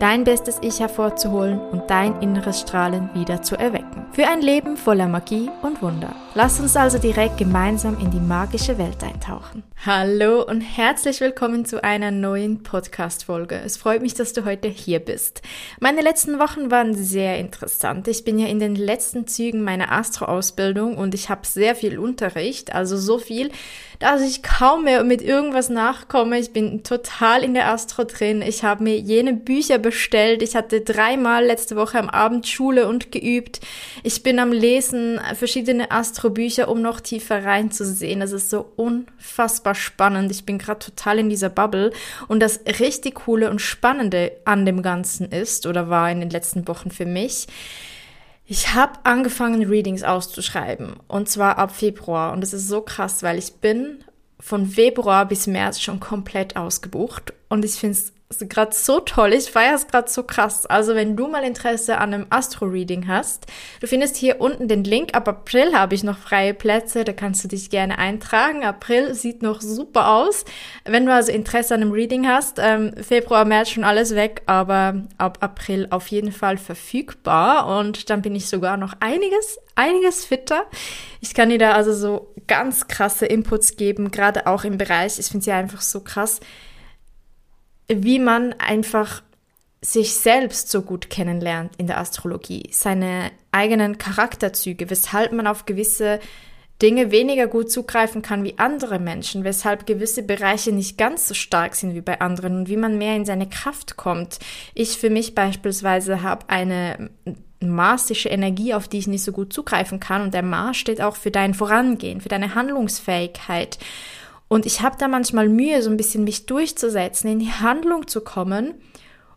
dein bestes Ich hervorzuholen und dein inneres Strahlen wieder zu erwecken. Für ein Leben voller Magie und Wunder. Lass uns also direkt gemeinsam in die magische Welt eintauchen. Hallo und herzlich willkommen zu einer neuen Podcast-Folge. Es freut mich, dass du heute hier bist. Meine letzten Wochen waren sehr interessant. Ich bin ja in den letzten Zügen meiner Astro-Ausbildung und ich habe sehr viel Unterricht, also so viel, dass ich kaum mehr mit irgendwas nachkomme. Ich bin total in der Astro drin. Ich habe mir jene Bücher bestellt. Ich hatte dreimal letzte Woche am Abend Schule und geübt. Ich bin am Lesen verschiedene Astro-Bücher, um noch tiefer reinzusehen. Das ist so unfassbar spannend. Ich bin gerade total in dieser Bubble. Und das richtig coole und spannende an dem Ganzen ist oder war in den letzten Wochen für mich, ich habe angefangen, Readings auszuschreiben. Und zwar ab Februar. Und das ist so krass, weil ich bin von Februar bis März schon komplett ausgebucht. Und ich finde es gerade so toll. Ich feiere es gerade so krass. Also wenn du mal Interesse an einem Astro-Reading hast, du findest hier unten den Link. Ab April habe ich noch freie Plätze. Da kannst du dich gerne eintragen. April sieht noch super aus. Wenn du also Interesse an einem Reading hast, ähm, Februar, März schon alles weg, aber ab April auf jeden Fall verfügbar. Und dann bin ich sogar noch einiges, einiges fitter. Ich kann dir da also so ganz krasse Inputs geben, gerade auch im Bereich. Ich finde sie einfach so krass wie man einfach sich selbst so gut kennenlernt in der Astrologie, seine eigenen Charakterzüge, weshalb man auf gewisse Dinge weniger gut zugreifen kann wie andere Menschen, weshalb gewisse Bereiche nicht ganz so stark sind wie bei anderen und wie man mehr in seine Kraft kommt. Ich für mich beispielsweise habe eine marsische Energie, auf die ich nicht so gut zugreifen kann und der Mars steht auch für dein Vorangehen, für deine Handlungsfähigkeit. Und ich habe da manchmal Mühe, so ein bisschen mich durchzusetzen, in die Handlung zu kommen.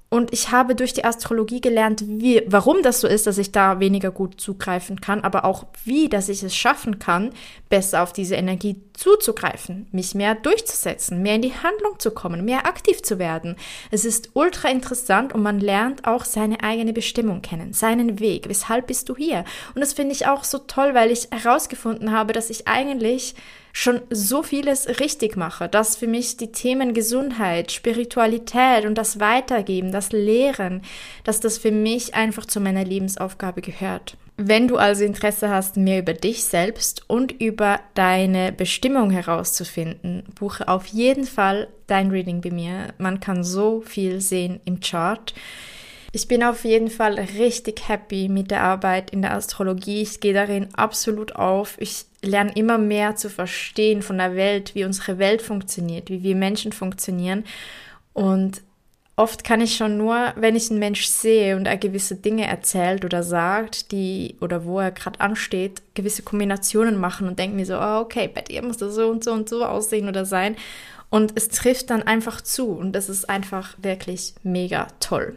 Und ich habe durch die Astrologie gelernt, wie, warum das so ist, dass ich da weniger gut zugreifen kann, aber auch wie, dass ich es schaffen kann, besser auf diese Energie zuzugreifen, mich mehr durchzusetzen, mehr in die Handlung zu kommen, mehr aktiv zu werden. Es ist ultra interessant und man lernt auch seine eigene Bestimmung kennen, seinen Weg. Weshalb bist du hier? Und das finde ich auch so toll, weil ich herausgefunden habe, dass ich eigentlich schon so vieles richtig mache, dass für mich die Themen Gesundheit, Spiritualität und das Weitergeben, das Lehren, dass das für mich einfach zu meiner Lebensaufgabe gehört. Wenn du also Interesse hast, mehr über dich selbst und über deine Bestimmung herauszufinden, buche auf jeden Fall dein Reading bei mir. Man kann so viel sehen im Chart. Ich bin auf jeden Fall richtig happy mit der Arbeit in der Astrologie. Ich gehe darin absolut auf. Ich lerne immer mehr zu verstehen von der Welt, wie unsere Welt funktioniert, wie wir Menschen funktionieren. Und oft kann ich schon nur, wenn ich einen Mensch sehe und er gewisse Dinge erzählt oder sagt, die oder wo er gerade ansteht, gewisse Kombinationen machen und denke mir so, oh, okay, bei dir muss das so und so und so aussehen oder sein. Und es trifft dann einfach zu und das ist einfach wirklich mega toll.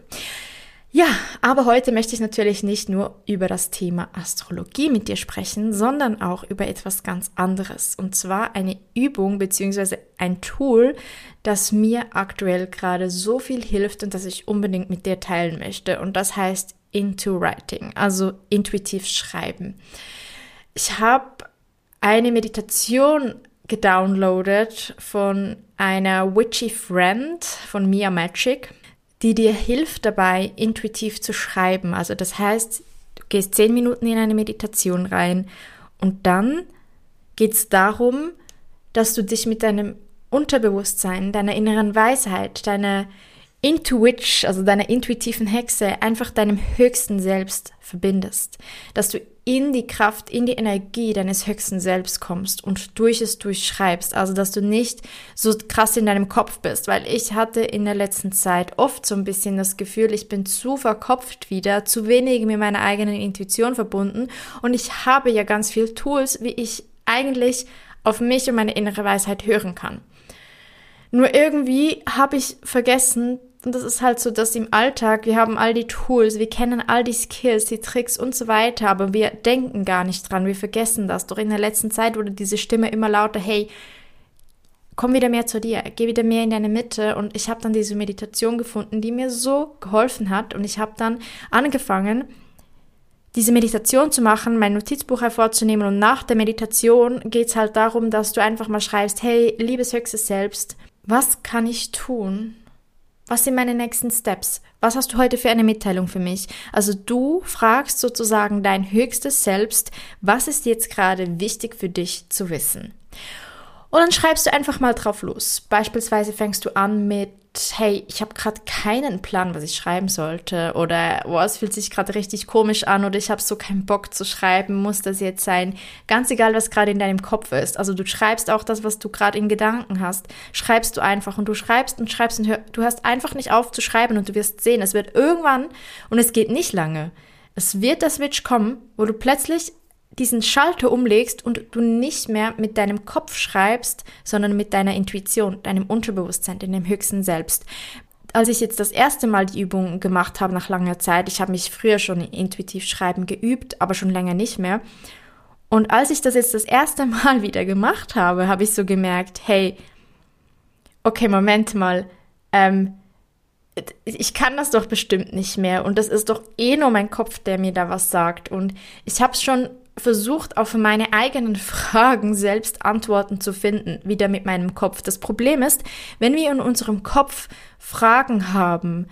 Ja, aber heute möchte ich natürlich nicht nur über das Thema Astrologie mit dir sprechen, sondern auch über etwas ganz anderes. Und zwar eine Übung bzw. ein Tool, das mir aktuell gerade so viel hilft und das ich unbedingt mit dir teilen möchte. Und das heißt Into Writing, also intuitiv schreiben. Ich habe eine Meditation gedownloadet von einer Witchy Friend von Mia Magic die dir hilft dabei, intuitiv zu schreiben. Also das heißt, du gehst zehn Minuten in eine Meditation rein und dann geht es darum, dass du dich mit deinem Unterbewusstsein, deiner inneren Weisheit, deiner Intuit, also deiner intuitiven Hexe, einfach deinem höchsten Selbst verbindest. Dass du in die Kraft, in die Energie deines höchsten Selbst kommst und durch es durchschreibst. Also, dass du nicht so krass in deinem Kopf bist, weil ich hatte in der letzten Zeit oft so ein bisschen das Gefühl, ich bin zu verkopft wieder, zu wenig mit meiner eigenen Intuition verbunden und ich habe ja ganz viel Tools, wie ich eigentlich auf mich und meine innere Weisheit hören kann. Nur irgendwie habe ich vergessen, und das ist halt so, dass im Alltag, wir haben all die Tools, wir kennen all die Skills, die Tricks und so weiter, aber wir denken gar nicht dran, wir vergessen das. Doch in der letzten Zeit wurde diese Stimme immer lauter, hey, komm wieder mehr zu dir, geh wieder mehr in deine Mitte. Und ich habe dann diese Meditation gefunden, die mir so geholfen hat. Und ich habe dann angefangen, diese Meditation zu machen, mein Notizbuch hervorzunehmen. Und nach der Meditation geht es halt darum, dass du einfach mal schreibst, hey, liebes höchstes Selbst, was kann ich tun, was sind meine nächsten Steps? Was hast du heute für eine Mitteilung für mich? Also du fragst sozusagen dein höchstes Selbst, was ist jetzt gerade wichtig für dich zu wissen? Und dann schreibst du einfach mal drauf los. Beispielsweise fängst du an mit, hey, ich habe gerade keinen Plan, was ich schreiben sollte. Oder, oh, es fühlt sich gerade richtig komisch an oder ich habe so keinen Bock zu schreiben, muss das jetzt sein. Ganz egal, was gerade in deinem Kopf ist. Also du schreibst auch das, was du gerade in Gedanken hast. Schreibst du einfach und du schreibst und schreibst und hör, du hörst einfach nicht auf zu schreiben und du wirst sehen, es wird irgendwann, und es geht nicht lange, es wird der Switch kommen, wo du plötzlich diesen Schalter umlegst und du nicht mehr mit deinem Kopf schreibst, sondern mit deiner Intuition, deinem Unterbewusstsein, deinem höchsten Selbst. Als ich jetzt das erste Mal die Übung gemacht habe nach langer Zeit, ich habe mich früher schon intuitiv schreiben geübt, aber schon länger nicht mehr. Und als ich das jetzt das erste Mal wieder gemacht habe, habe ich so gemerkt, hey, okay, Moment mal, ähm, ich kann das doch bestimmt nicht mehr und das ist doch eh nur mein Kopf, der mir da was sagt. Und ich habe es schon versucht, auf meine eigenen Fragen selbst Antworten zu finden, wieder mit meinem Kopf. Das Problem ist, wenn wir in unserem Kopf Fragen haben,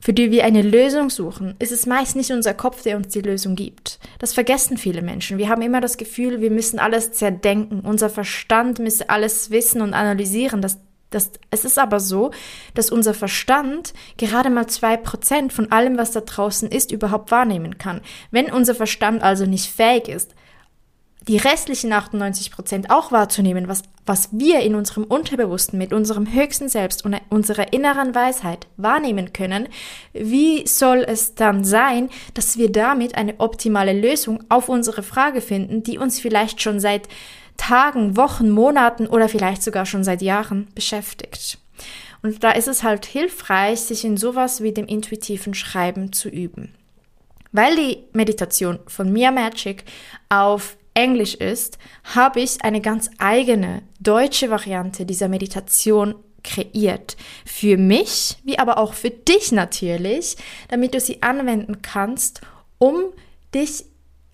für die wir eine Lösung suchen, ist es meist nicht unser Kopf, der uns die Lösung gibt. Das vergessen viele Menschen. Wir haben immer das Gefühl, wir müssen alles zerdenken. Unser Verstand müsse alles wissen und analysieren. Das das, es ist aber so, dass unser Verstand gerade mal zwei Prozent von allem, was da draußen ist, überhaupt wahrnehmen kann. Wenn unser Verstand also nicht fähig ist, die restlichen 98 Prozent auch wahrzunehmen, was, was wir in unserem Unterbewussten mit unserem höchsten Selbst und unserer inneren Weisheit wahrnehmen können, wie soll es dann sein, dass wir damit eine optimale Lösung auf unsere Frage finden, die uns vielleicht schon seit Tagen, Wochen, Monaten oder vielleicht sogar schon seit Jahren beschäftigt. Und da ist es halt hilfreich, sich in sowas wie dem intuitiven Schreiben zu üben. Weil die Meditation von Mia Magic auf Englisch ist, habe ich eine ganz eigene deutsche Variante dieser Meditation kreiert. Für mich, wie aber auch für dich natürlich, damit du sie anwenden kannst, um dich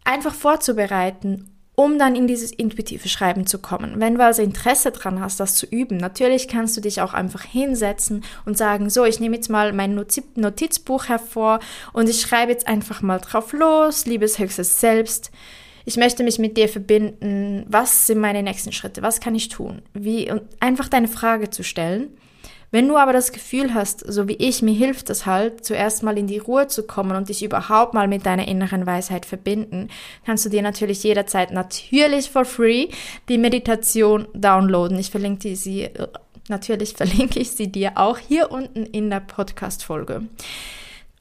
einfach vorzubereiten, um dann in dieses intuitive Schreiben zu kommen. Wenn du also Interesse dran hast, das zu üben, natürlich kannst du dich auch einfach hinsetzen und sagen, so, ich nehme jetzt mal mein Notizbuch hervor und ich schreibe jetzt einfach mal drauf los, liebes höchstes Selbst. Ich möchte mich mit dir verbinden. Was sind meine nächsten Schritte? Was kann ich tun? Wie, und einfach deine Frage zu stellen wenn du aber das Gefühl hast, so wie ich, mir hilft es halt, zuerst mal in die Ruhe zu kommen und dich überhaupt mal mit deiner inneren Weisheit verbinden, kannst du dir natürlich jederzeit natürlich for free die Meditation downloaden. Ich verlinke sie, äh, natürlich verlinke ich sie dir auch hier unten in der Podcast-Folge.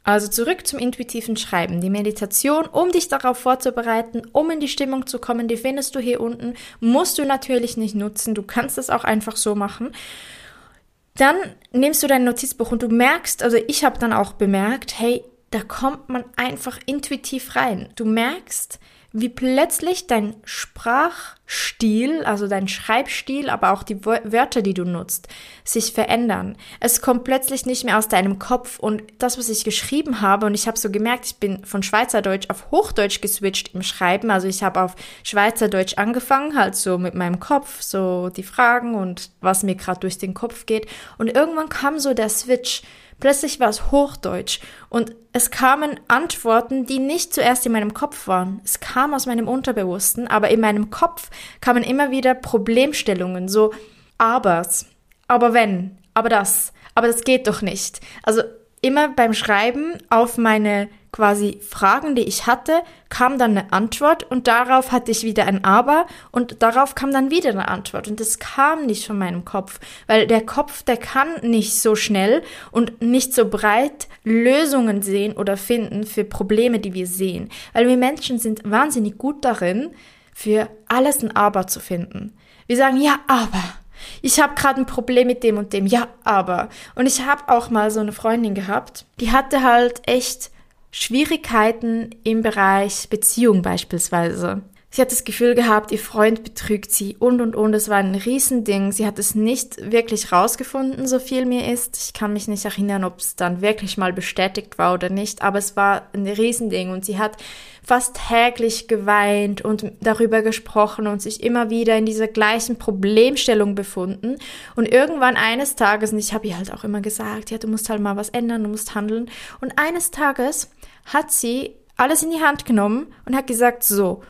Also zurück zum intuitiven Schreiben. Die Meditation, um dich darauf vorzubereiten, um in die Stimmung zu kommen, die findest du hier unten. Musst du natürlich nicht nutzen. Du kannst es auch einfach so machen. Dann nimmst du dein Notizbuch und du merkst, also ich habe dann auch bemerkt, hey, da kommt man einfach intuitiv rein. Du merkst, wie plötzlich dein Sprachstil, also dein Schreibstil, aber auch die Wörter, die du nutzt, sich verändern. Es kommt plötzlich nicht mehr aus deinem Kopf und das, was ich geschrieben habe, und ich habe so gemerkt, ich bin von Schweizerdeutsch auf Hochdeutsch geswitcht im Schreiben. Also ich habe auf Schweizerdeutsch angefangen, halt so mit meinem Kopf, so die Fragen und was mir gerade durch den Kopf geht. Und irgendwann kam so der Switch Plötzlich war es Hochdeutsch und es kamen Antworten, die nicht zuerst in meinem Kopf waren. Es kam aus meinem Unterbewussten, aber in meinem Kopf kamen immer wieder Problemstellungen, so abers, aber wenn, aber das, aber das geht doch nicht. Also immer beim Schreiben auf meine quasi Fragen, die ich hatte, kam dann eine Antwort und darauf hatte ich wieder ein Aber und darauf kam dann wieder eine Antwort und das kam nicht von meinem Kopf, weil der Kopf, der kann nicht so schnell und nicht so breit Lösungen sehen oder finden für Probleme, die wir sehen, weil wir Menschen sind wahnsinnig gut darin, für alles ein Aber zu finden. Wir sagen ja, aber Ich habe gerade ein Problem mit dem und dem. Ja, aber. Und ich habe auch mal so eine Freundin gehabt, die hatte halt echt Schwierigkeiten im Bereich Beziehung beispielsweise. Sie hat das Gefühl gehabt, ihr Freund betrügt sie und und und. Es war ein Riesending. Sie hat es nicht wirklich rausgefunden, so viel mir ist. Ich kann mich nicht erinnern, ob es dann wirklich mal bestätigt war oder nicht, aber es war ein Riesending und sie hat fast täglich geweint und darüber gesprochen und sich immer wieder in dieser gleichen Problemstellung befunden. Und irgendwann eines Tages, und ich habe ihr halt auch immer gesagt, ja, du musst halt mal was ändern, du musst handeln. Und eines Tages hat sie alles in die Hand genommen und hat gesagt, so,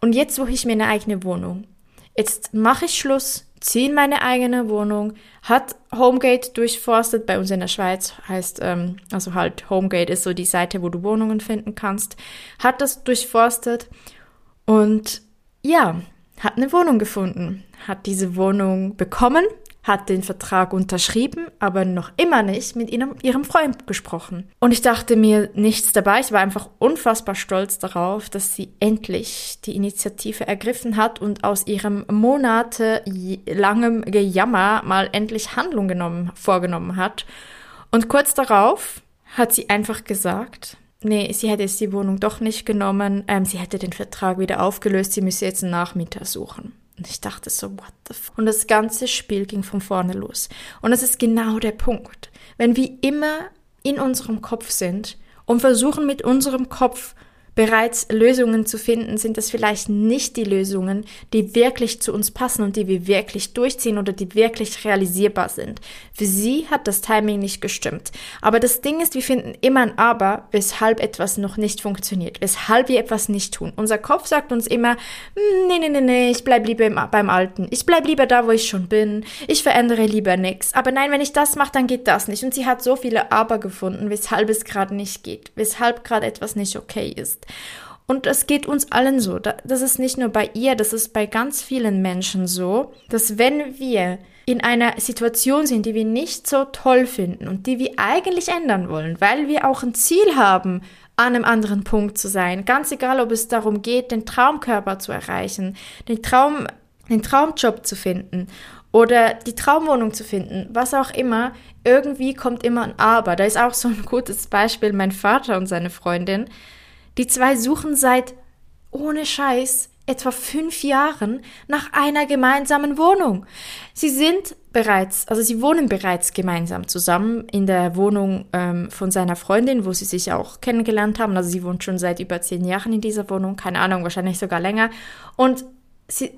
und jetzt suche ich mir eine eigene Wohnung. Jetzt mache ich Schluss, ziehe in meine eigene Wohnung, hat Homegate durchforstet, bei uns in der Schweiz heißt, ähm, also halt Homegate ist so die Seite, wo du Wohnungen finden kannst, hat das durchforstet und ja, hat eine Wohnung gefunden, hat diese Wohnung bekommen, hat den Vertrag unterschrieben, aber noch immer nicht mit ihrem, ihrem Freund gesprochen. Und ich dachte mir nichts dabei. Ich war einfach unfassbar stolz darauf, dass sie endlich die Initiative ergriffen hat und aus ihrem monatelangem Gejammer mal endlich Handlung genommen, vorgenommen hat. Und kurz darauf hat sie einfach gesagt, nee, sie hätte jetzt die Wohnung doch nicht genommen, ähm, sie hätte den Vertrag wieder aufgelöst, sie müsse jetzt einen Nachmieter suchen. Und ich dachte so, what the f Und das ganze Spiel ging von vorne los. Und das ist genau der Punkt. Wenn wir immer in unserem Kopf sind und versuchen mit unserem Kopf bereits Lösungen zu finden, sind das vielleicht nicht die Lösungen, die wirklich zu uns passen und die wir wirklich durchziehen oder die wirklich realisierbar sind. Für sie hat das Timing nicht gestimmt. Aber das Ding ist, wir finden immer ein Aber, weshalb etwas noch nicht funktioniert, weshalb wir etwas nicht tun. Unser Kopf sagt uns immer, hm, nee, nee, nee, nee, ich bleib lieber beim Alten. Ich bleib lieber da, wo ich schon bin. Ich verändere lieber nichts. Aber nein, wenn ich das mache, dann geht das nicht. Und sie hat so viele Aber gefunden, weshalb es gerade nicht geht, weshalb gerade etwas nicht okay ist. Und es geht uns allen so. Das ist nicht nur bei ihr, das ist bei ganz vielen Menschen so, dass wenn wir in einer Situation sind, die wir nicht so toll finden und die wir eigentlich ändern wollen, weil wir auch ein Ziel haben, an einem anderen Punkt zu sein, ganz egal, ob es darum geht, den Traumkörper zu erreichen, den Traum, den Traumjob zu finden oder die Traumwohnung zu finden, was auch immer, irgendwie kommt immer ein Aber. Da ist auch so ein gutes Beispiel mein Vater und seine Freundin. Die zwei suchen seit ohne Scheiß etwa fünf Jahren nach einer gemeinsamen Wohnung. Sie sind bereits, also sie wohnen bereits gemeinsam zusammen in der Wohnung ähm, von seiner Freundin, wo sie sich auch kennengelernt haben. Also sie wohnt schon seit über zehn Jahren in dieser Wohnung, keine Ahnung, wahrscheinlich sogar länger. Und sie,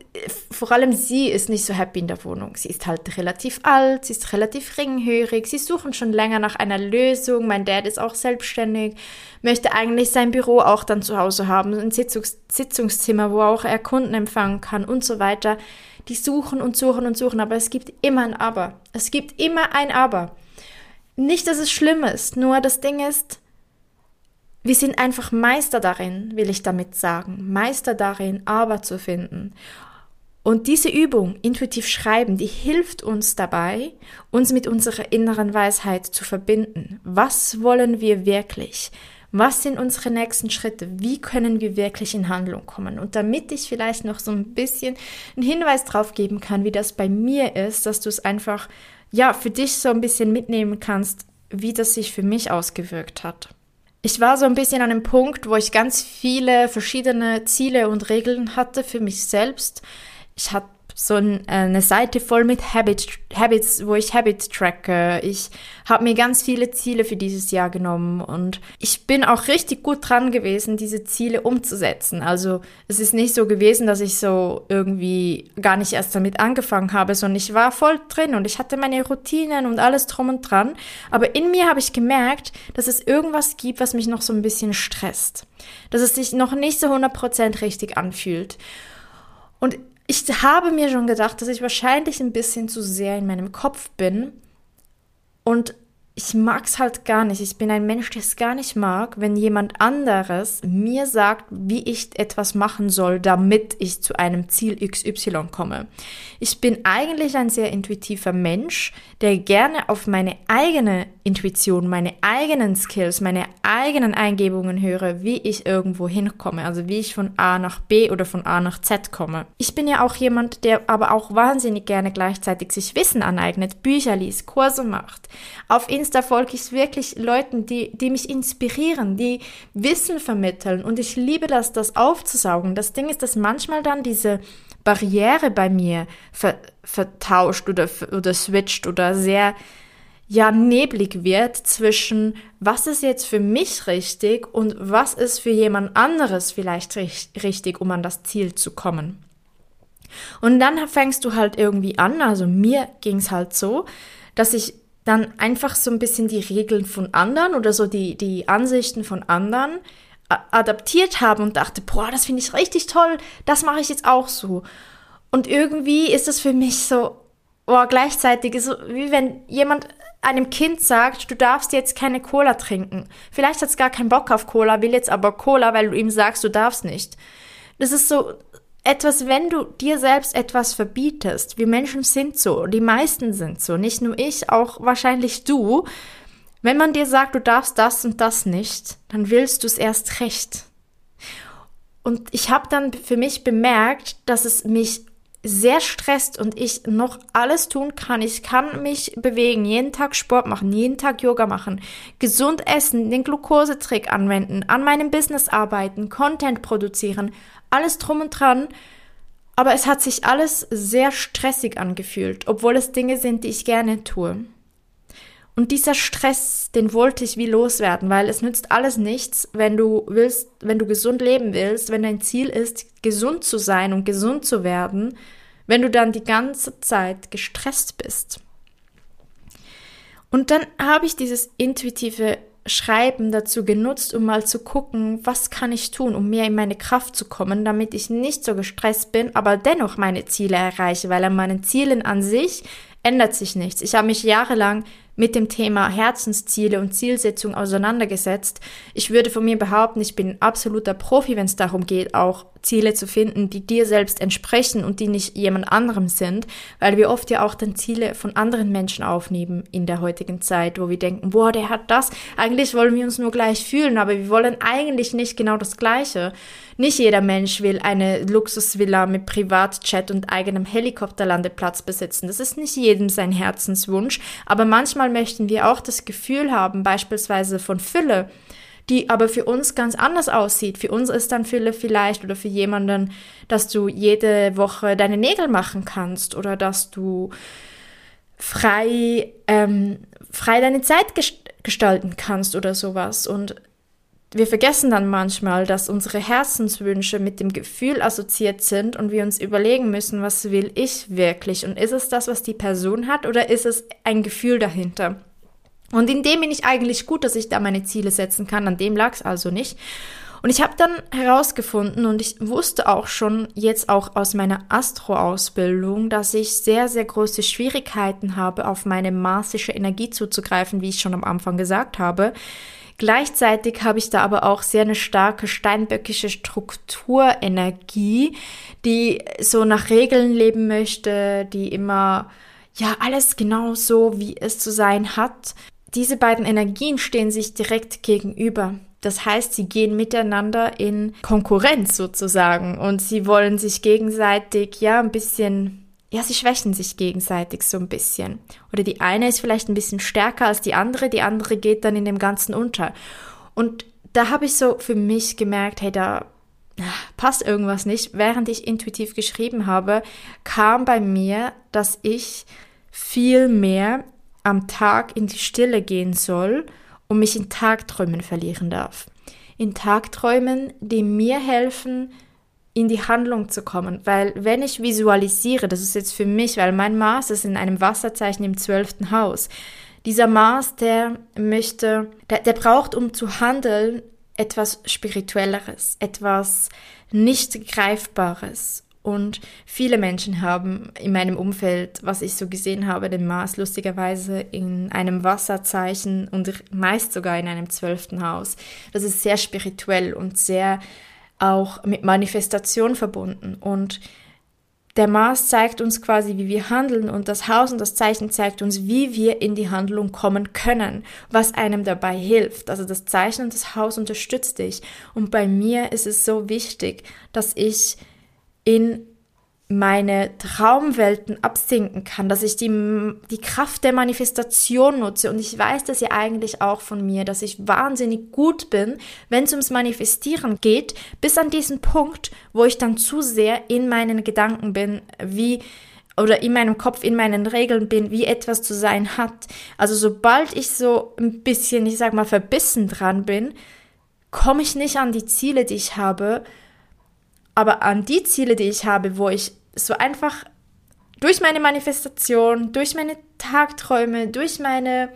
vor allem sie ist nicht so happy in der Wohnung. Sie ist halt relativ alt, sie ist relativ ringhörig, sie suchen schon länger nach einer Lösung. Mein Dad ist auch selbstständig, möchte eigentlich sein Büro auch dann zu Hause haben, ein Sitzungs Sitzungszimmer, wo auch er Kunden empfangen kann und so weiter. Die suchen und suchen und suchen, aber es gibt immer ein Aber. Es gibt immer ein Aber. Nicht, dass es schlimm ist, nur das Ding ist, wir sind einfach Meister darin, will ich damit sagen, Meister darin, aber zu finden. Und diese Übung, intuitiv schreiben, die hilft uns dabei, uns mit unserer inneren Weisheit zu verbinden. Was wollen wir wirklich? Was sind unsere nächsten Schritte? Wie können wir wirklich in Handlung kommen? Und damit ich vielleicht noch so ein bisschen einen Hinweis drauf geben kann, wie das bei mir ist, dass du es einfach, ja, für dich so ein bisschen mitnehmen kannst, wie das sich für mich ausgewirkt hat. Ich war so ein bisschen an einem Punkt, wo ich ganz viele verschiedene Ziele und Regeln hatte für mich selbst. Ich hatte so äh, eine Seite voll mit Habit, Habits, wo ich Habit tracke. Ich habe mir ganz viele Ziele für dieses Jahr genommen und ich bin auch richtig gut dran gewesen, diese Ziele umzusetzen. Also es ist nicht so gewesen, dass ich so irgendwie gar nicht erst damit angefangen habe, sondern ich war voll drin und ich hatte meine Routinen und alles drum und dran. Aber in mir habe ich gemerkt, dass es irgendwas gibt, was mich noch so ein bisschen stresst. Dass es sich noch nicht so 100% richtig anfühlt. Und ich habe mir schon gedacht, dass ich wahrscheinlich ein bisschen zu sehr in meinem Kopf bin und ich mag's halt gar nicht. Ich bin ein Mensch, der es gar nicht mag, wenn jemand anderes mir sagt, wie ich etwas machen soll, damit ich zu einem Ziel XY komme. Ich bin eigentlich ein sehr intuitiver Mensch, der gerne auf meine eigene Intuition, meine eigenen Skills, meine eigenen Eingebungen höre, wie ich irgendwo hinkomme, also wie ich von A nach B oder von A nach Z komme. Ich bin ja auch jemand, der aber auch wahnsinnig gerne gleichzeitig sich Wissen aneignet, Bücher liest, Kurse macht. Auf Insta ich wirklich Leuten, die, die mich inspirieren, die Wissen vermitteln und ich liebe das, das aufzusaugen. Das Ding ist, dass manchmal dann diese Barriere bei mir ver, vertauscht oder, oder switcht oder sehr ja neblig wird zwischen was ist jetzt für mich richtig und was ist für jemand anderes vielleicht richtig, um an das Ziel zu kommen. Und dann fängst du halt irgendwie an, also mir ging es halt so, dass ich dann einfach so ein bisschen die Regeln von anderen oder so die, die Ansichten von anderen adaptiert habe und dachte, boah, das finde ich richtig toll, das mache ich jetzt auch so. Und irgendwie ist es für mich so, boah, gleichzeitig so, wie wenn jemand einem Kind sagt, du darfst jetzt keine Cola trinken. Vielleicht hat es gar keinen Bock auf Cola, will jetzt aber Cola, weil du ihm sagst, du darfst nicht. Das ist so etwas, wenn du dir selbst etwas verbietest. Wir Menschen sind so, die meisten sind so, nicht nur ich, auch wahrscheinlich du. Wenn man dir sagt, du darfst das und das nicht, dann willst du es erst recht. Und ich habe dann für mich bemerkt, dass es mich sehr stresst und ich noch alles tun kann. Ich kann mich bewegen, jeden Tag Sport machen, jeden Tag Yoga machen, gesund essen, den Glukosetrick anwenden, an meinem Business arbeiten, Content produzieren, alles drum und dran. Aber es hat sich alles sehr stressig angefühlt, obwohl es Dinge sind, die ich gerne tue. Und dieser Stress, den wollte ich wie loswerden, weil es nützt alles nichts, wenn du willst, wenn du gesund leben willst, wenn dein Ziel ist, gesund zu sein und gesund zu werden, wenn du dann die ganze Zeit gestresst bist. Und dann habe ich dieses intuitive Schreiben dazu genutzt, um mal zu gucken, was kann ich tun, um mehr in meine Kraft zu kommen, damit ich nicht so gestresst bin, aber dennoch meine Ziele erreiche, weil an meinen Zielen an sich ändert sich nichts. Ich habe mich jahrelang mit dem Thema Herzensziele und Zielsetzung auseinandergesetzt. Ich würde von mir behaupten, ich bin ein absoluter Profi, wenn es darum geht, auch Ziele zu finden, die dir selbst entsprechen und die nicht jemand anderem sind, weil wir oft ja auch dann Ziele von anderen Menschen aufnehmen in der heutigen Zeit, wo wir denken, boah, der hat das, eigentlich wollen wir uns nur gleich fühlen, aber wir wollen eigentlich nicht genau das Gleiche. Nicht jeder Mensch will eine Luxusvilla mit Privatchat und eigenem Helikopterlandeplatz besitzen. Das ist nicht jedem sein Herzenswunsch, aber manchmal möchten wir auch das Gefühl haben, beispielsweise von Fülle, die aber für uns ganz anders aussieht. Für uns ist dann Fülle vielleicht oder für jemanden, dass du jede Woche deine Nägel machen kannst oder dass du frei, ähm, frei deine Zeit gestalten kannst oder sowas. Und wir vergessen dann manchmal, dass unsere Herzenswünsche mit dem Gefühl assoziiert sind und wir uns überlegen müssen, was will ich wirklich und ist es das, was die Person hat oder ist es ein Gefühl dahinter? Und in dem bin ich eigentlich gut, dass ich da meine Ziele setzen kann, an dem lag es also nicht. Und ich habe dann herausgefunden und ich wusste auch schon jetzt auch aus meiner Astro-Ausbildung, dass ich sehr, sehr große Schwierigkeiten habe, auf meine marsische Energie zuzugreifen, wie ich schon am Anfang gesagt habe. Gleichzeitig habe ich da aber auch sehr eine starke steinböckische Strukturenergie, die so nach Regeln leben möchte, die immer, ja, alles genau so, wie es zu sein hat. Diese beiden Energien stehen sich direkt gegenüber. Das heißt, sie gehen miteinander in Konkurrenz sozusagen und sie wollen sich gegenseitig ja ein bisschen ja, sie schwächen sich gegenseitig so ein bisschen. Oder die eine ist vielleicht ein bisschen stärker als die andere, die andere geht dann in dem Ganzen unter. Und da habe ich so für mich gemerkt, hey, da passt irgendwas nicht. Während ich intuitiv geschrieben habe, kam bei mir, dass ich viel mehr am Tag in die Stille gehen soll und mich in Tagträumen verlieren darf. In Tagträumen, die mir helfen, in die Handlung zu kommen. Weil wenn ich visualisiere, das ist jetzt für mich, weil mein Mars ist in einem Wasserzeichen im zwölften Haus. Dieser Mars, der möchte, der, der braucht, um zu handeln, etwas Spirituelleres, etwas nicht Greifbares. Und viele Menschen haben in meinem Umfeld, was ich so gesehen habe, den Mars lustigerweise in einem Wasserzeichen und meist sogar in einem zwölften Haus. Das ist sehr spirituell und sehr auch mit Manifestation verbunden. Und der Mars zeigt uns quasi, wie wir handeln und das Haus und das Zeichen zeigt uns, wie wir in die Handlung kommen können, was einem dabei hilft. Also das Zeichen und das Haus unterstützt dich. Und bei mir ist es so wichtig, dass ich in meine Traumwelten absinken kann, dass ich die, die Kraft der Manifestation nutze. Und ich weiß das ja eigentlich auch von mir, dass ich wahnsinnig gut bin, wenn es ums Manifestieren geht, bis an diesen Punkt, wo ich dann zu sehr in meinen Gedanken bin, wie oder in meinem Kopf, in meinen Regeln bin, wie etwas zu sein hat. Also sobald ich so ein bisschen, ich sag mal, verbissen dran bin, komme ich nicht an die Ziele, die ich habe, aber an die Ziele, die ich habe, wo ich so einfach durch meine Manifestation, durch meine Tagträume, durch meine,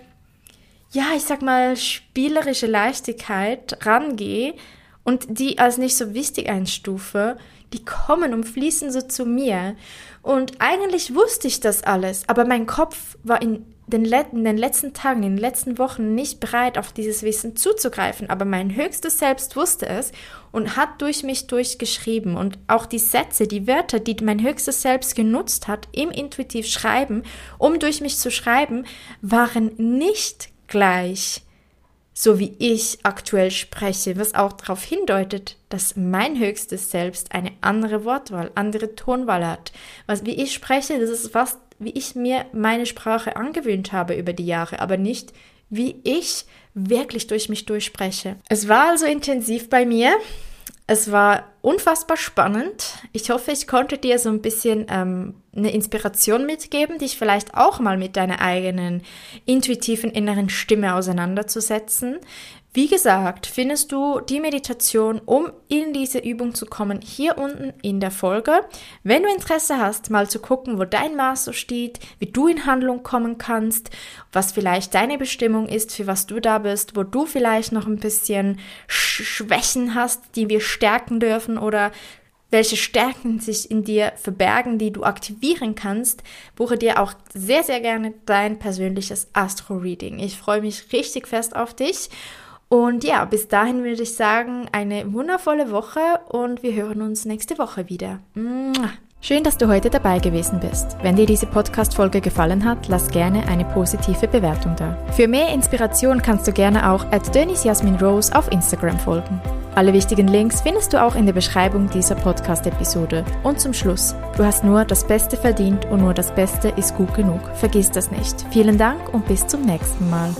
ja, ich sag mal, spielerische Leichtigkeit rangehe und die als nicht so wichtig einstufe, die kommen und fließen so zu mir. Und eigentlich wusste ich das alles, aber mein Kopf war in den, in den letzten Tagen, in den letzten Wochen nicht bereit, auf dieses Wissen zuzugreifen. Aber mein höchstes Selbst wusste es und hat durch mich durchgeschrieben. Und auch die Sätze, die Wörter, die mein höchstes Selbst genutzt hat im intuitiv Schreiben, um durch mich zu schreiben, waren nicht gleich so wie ich aktuell spreche, was auch darauf hindeutet, dass mein höchstes Selbst eine andere Wortwahl, andere Tonwahl hat. Was wie ich spreche, das ist fast wie ich mir meine Sprache angewöhnt habe über die Jahre, aber nicht wie ich wirklich durch mich durchspreche. Es war also intensiv bei mir. Es war unfassbar spannend. Ich hoffe, ich konnte dir so ein bisschen ähm, eine Inspiration mitgeben, dich vielleicht auch mal mit deiner eigenen intuitiven inneren Stimme auseinanderzusetzen. Wie gesagt, findest du die Meditation, um in diese Übung zu kommen, hier unten in der Folge. Wenn du Interesse hast, mal zu gucken, wo dein Maß so steht, wie du in Handlung kommen kannst, was vielleicht deine Bestimmung ist, für was du da bist, wo du vielleicht noch ein bisschen Schwächen hast, die wir stärken dürfen oder welche Stärken sich in dir verbergen, die du aktivieren kannst, buche dir auch sehr, sehr gerne dein persönliches Astro-Reading. Ich freue mich richtig fest auf dich und ja, bis dahin würde ich sagen, eine wundervolle Woche und wir hören uns nächste Woche wieder. Schön, dass du heute dabei gewesen bist. Wenn dir diese Podcast-Folge gefallen hat, lass gerne eine positive Bewertung da. Für mehr Inspiration kannst du gerne auch at Rose auf Instagram folgen. Alle wichtigen Links findest du auch in der Beschreibung dieser Podcast-Episode. Und zum Schluss, du hast nur das Beste verdient und nur das Beste ist gut genug. Vergiss das nicht. Vielen Dank und bis zum nächsten Mal.